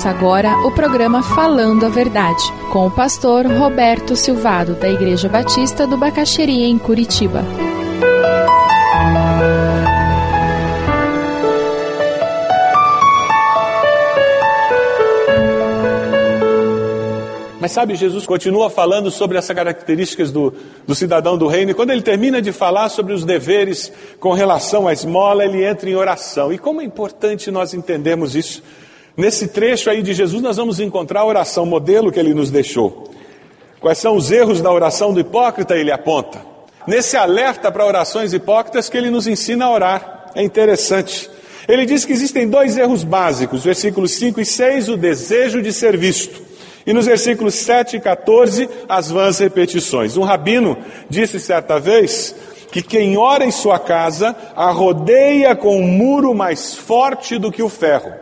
Começa agora o programa Falando a Verdade, com o pastor Roberto Silvado, da Igreja Batista do Bacaxeria, em Curitiba. Mas sabe, Jesus continua falando sobre as características do, do, cidadão do reino, e quando ele termina de falar sobre os deveres com relação à esmola, ele entra em oração. E como é importante nós entendermos isso. Nesse trecho aí de Jesus, nós vamos encontrar a oração modelo que ele nos deixou. Quais são os erros da oração do hipócrita? Ele aponta. Nesse alerta para orações hipócritas que ele nos ensina a orar. É interessante. Ele diz que existem dois erros básicos, versículos 5 e 6, o desejo de ser visto e nos versículos 7 e 14, as vãs repetições. Um rabino disse certa vez que quem ora em sua casa a rodeia com um muro mais forte do que o ferro.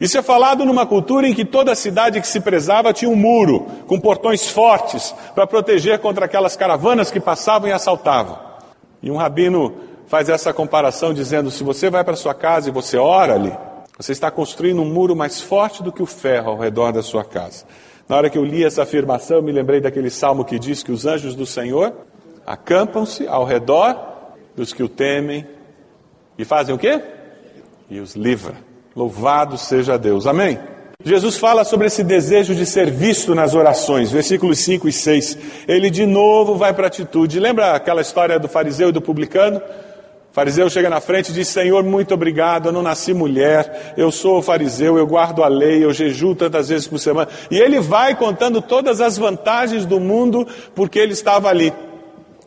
Isso é falado numa cultura em que toda cidade que se prezava tinha um muro, com portões fortes, para proteger contra aquelas caravanas que passavam e assaltavam. E um rabino faz essa comparação dizendo: se você vai para sua casa e você ora ali, você está construindo um muro mais forte do que o ferro ao redor da sua casa. Na hora que eu li essa afirmação, eu me lembrei daquele salmo que diz que os anjos do Senhor acampam-se ao redor dos que o temem e fazem o quê? E os livra. Louvado seja Deus. Amém? Jesus fala sobre esse desejo de ser visto nas orações, versículos 5 e 6. Ele de novo vai para a atitude. Lembra aquela história do fariseu e do publicano? O fariseu chega na frente e diz: Senhor, muito obrigado, eu não nasci mulher, eu sou fariseu, eu guardo a lei, eu jejuo tantas vezes por semana. E ele vai contando todas as vantagens do mundo porque ele estava ali.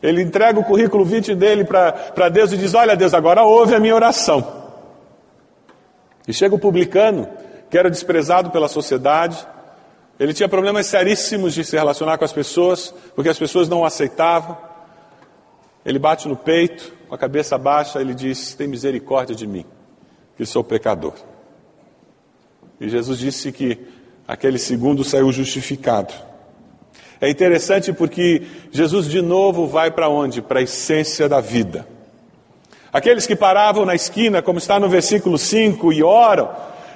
Ele entrega o currículo 20 dele para Deus e diz: Olha, Deus, agora ouve a minha oração. E chega o publicano, que era desprezado pela sociedade, ele tinha problemas seríssimos de se relacionar com as pessoas, porque as pessoas não o aceitavam. Ele bate no peito, com a cabeça baixa, ele diz: Tem misericórdia de mim, que sou pecador. E Jesus disse que aquele segundo saiu justificado. É interessante porque Jesus de novo vai para onde? Para a essência da vida. Aqueles que paravam na esquina, como está no versículo 5, e oram,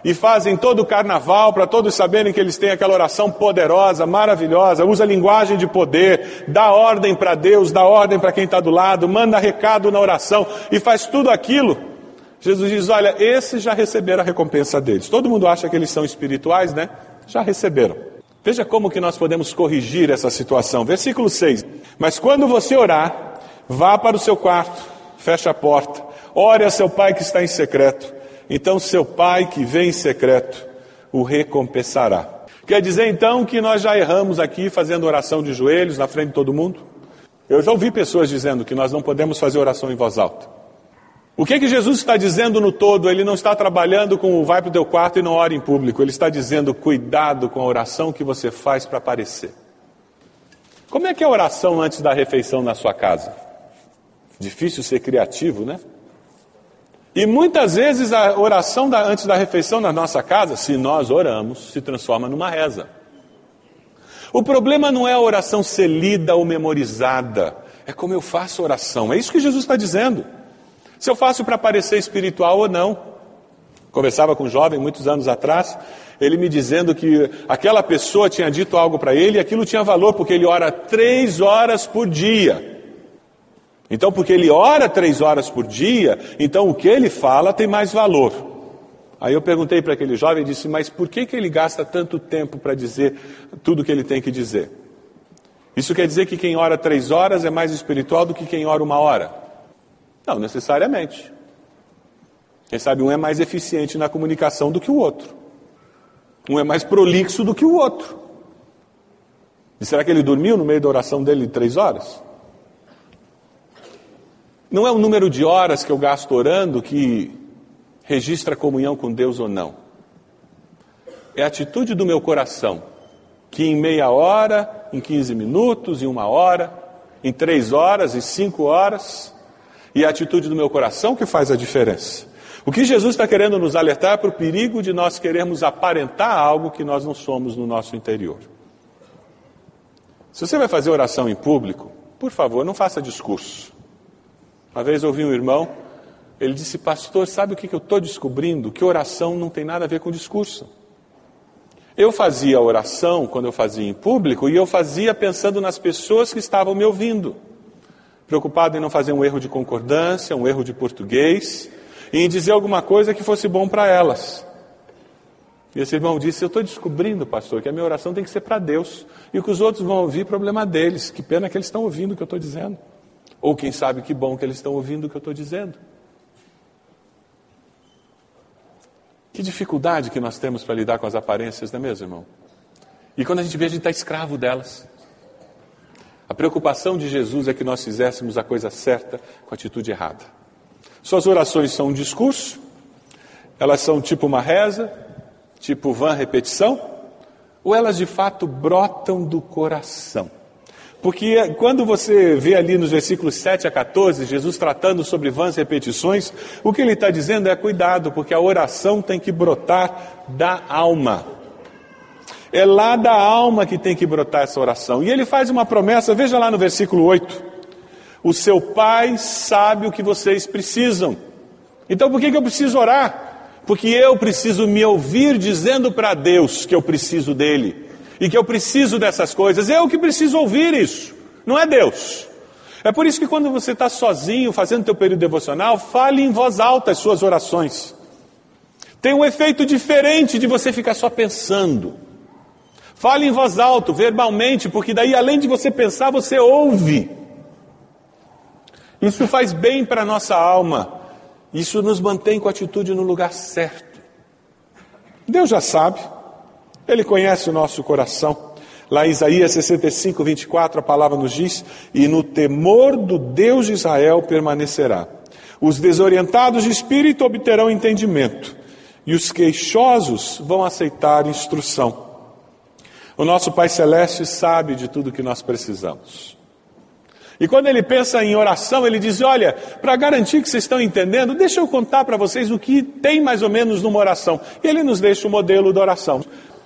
e fazem todo o carnaval para todos saberem que eles têm aquela oração poderosa, maravilhosa, usa linguagem de poder, dá ordem para Deus, dá ordem para quem está do lado, manda recado na oração e faz tudo aquilo. Jesus diz: Olha, esses já receberam a recompensa deles. Todo mundo acha que eles são espirituais, né? Já receberam. Veja como que nós podemos corrigir essa situação. Versículo 6. Mas quando você orar, vá para o seu quarto, feche a porta, ore a seu pai que está em secreto então seu pai que vem em secreto o recompensará. Quer dizer então que nós já erramos aqui fazendo oração de joelhos na frente de todo mundo? Eu já ouvi pessoas dizendo que nós não podemos fazer oração em voz alta. O que, que Jesus está dizendo no todo? Ele não está trabalhando com o vai para o teu quarto e não ora em público. Ele está dizendo cuidado com a oração que você faz para aparecer. Como é que é a oração antes da refeição na sua casa? Difícil ser criativo, né? E muitas vezes a oração da, antes da refeição na nossa casa, se nós oramos, se transforma numa reza. O problema não é a oração ser lida ou memorizada, é como eu faço oração. É isso que Jesus está dizendo. Se eu faço para parecer espiritual ou não. Conversava com um jovem muitos anos atrás, ele me dizendo que aquela pessoa tinha dito algo para ele e aquilo tinha valor, porque ele ora três horas por dia. Então, porque ele ora três horas por dia, então o que ele fala tem mais valor. Aí eu perguntei para aquele jovem e disse: Mas por que, que ele gasta tanto tempo para dizer tudo o que ele tem que dizer? Isso quer dizer que quem ora três horas é mais espiritual do que quem ora uma hora? Não necessariamente. Quem sabe um é mais eficiente na comunicação do que o outro. Um é mais prolixo do que o outro. E será que ele dormiu no meio da oração dele de três horas? Não é o número de horas que eu gasto orando que registra comunhão com Deus ou não. É a atitude do meu coração, que em meia hora, em 15 minutos, em uma hora, em três horas e cinco horas, e é a atitude do meu coração que faz a diferença. O que Jesus está querendo nos alertar é para o perigo de nós querermos aparentar algo que nós não somos no nosso interior. Se você vai fazer oração em público, por favor, não faça discurso. Uma vez ouvi um irmão, ele disse, pastor, sabe o que eu estou descobrindo? Que oração não tem nada a ver com discurso. Eu fazia oração quando eu fazia em público e eu fazia pensando nas pessoas que estavam me ouvindo, preocupado em não fazer um erro de concordância, um erro de português, e em dizer alguma coisa que fosse bom para elas. E esse irmão disse: Eu estou descobrindo, pastor, que a minha oração tem que ser para Deus. E o que os outros vão ouvir, problema deles. Que pena que eles estão ouvindo o que eu estou dizendo. Ou quem sabe que bom que eles estão ouvindo o que eu estou dizendo. Que dificuldade que nós temos para lidar com as aparências, não é mesmo, irmão? E quando a gente vê, a gente está escravo delas. A preocupação de Jesus é que nós fizéssemos a coisa certa com a atitude errada. Suas orações são um discurso, elas são tipo uma reza, tipo vã repetição, ou elas de fato brotam do coração? Porque quando você vê ali nos versículos 7 a 14, Jesus tratando sobre vãs repetições, o que ele está dizendo é cuidado, porque a oração tem que brotar da alma. É lá da alma que tem que brotar essa oração. E ele faz uma promessa, veja lá no versículo 8: O seu pai sabe o que vocês precisam. Então por que, que eu preciso orar? Porque eu preciso me ouvir dizendo para Deus que eu preciso dele e que eu preciso dessas coisas. Eu que preciso ouvir isso, não é Deus. É por isso que quando você está sozinho fazendo teu período devocional, fale em voz alta as suas orações. Tem um efeito diferente de você ficar só pensando. Fale em voz alta, verbalmente, porque daí além de você pensar, você ouve. Isso faz bem para a nossa alma. Isso nos mantém com a atitude no lugar certo. Deus já sabe. Ele conhece o nosso coração. Lá em Isaías 65, 24, a palavra nos diz: E no temor do Deus de Israel permanecerá. Os desorientados de espírito obterão entendimento, e os queixosos vão aceitar instrução. O nosso Pai Celeste sabe de tudo que nós precisamos. E quando ele pensa em oração, ele diz: Olha, para garantir que vocês estão entendendo, deixa eu contar para vocês o que tem mais ou menos numa oração. E ele nos deixa o modelo da oração.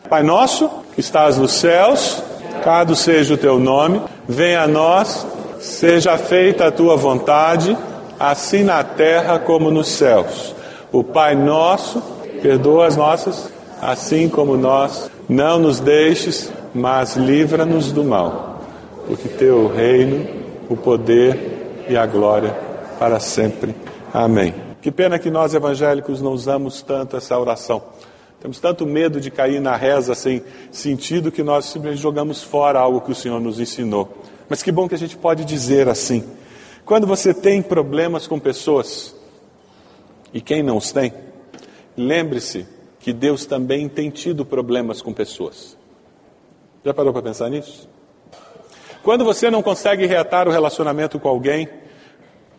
Pai nosso, que estás nos céus, cado seja o teu nome, venha a nós, seja feita a tua vontade, assim na terra como nos céus. O Pai nosso, perdoa as nossas, assim como nós, não nos deixes, mas livra-nos do mal, porque teu reino, o poder e a glória para sempre. Amém. Que pena que nós evangélicos não usamos tanto essa oração. Temos tanto medo de cair na reza sem sentido que nós simplesmente jogamos fora algo que o Senhor nos ensinou. Mas que bom que a gente pode dizer assim. Quando você tem problemas com pessoas, e quem não os tem, lembre-se que Deus também tem tido problemas com pessoas. Já parou para pensar nisso? Quando você não consegue reatar o relacionamento com alguém,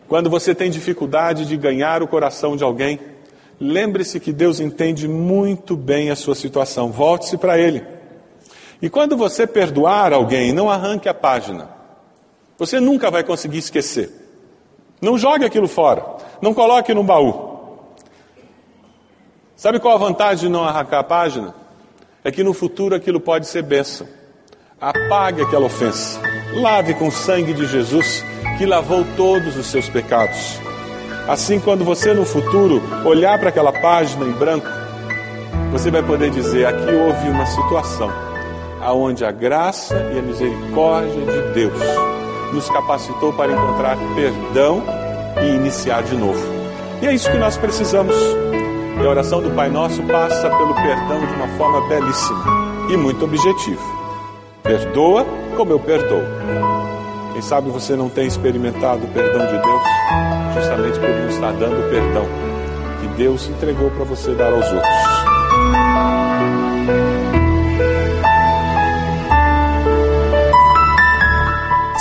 quando você tem dificuldade de ganhar o coração de alguém, Lembre-se que Deus entende muito bem a sua situação. Volte-se para Ele. E quando você perdoar alguém, não arranque a página. Você nunca vai conseguir esquecer. Não jogue aquilo fora. Não coloque no baú. Sabe qual a vantagem de não arrancar a página? É que no futuro aquilo pode ser bênção. Apague aquela ofensa. Lave com o sangue de Jesus que lavou todos os seus pecados. Assim, quando você no futuro olhar para aquela página em branco, você vai poder dizer: aqui houve uma situação aonde a graça e a misericórdia de Deus nos capacitou para encontrar perdão e iniciar de novo. E é isso que nós precisamos. E a oração do Pai Nosso passa pelo perdão de uma forma belíssima e muito objetiva. Perdoa como eu perdoo. Quem sabe você não tem experimentado o perdão de Deus, justamente por não estar dando o perdão que Deus entregou para você dar aos outros.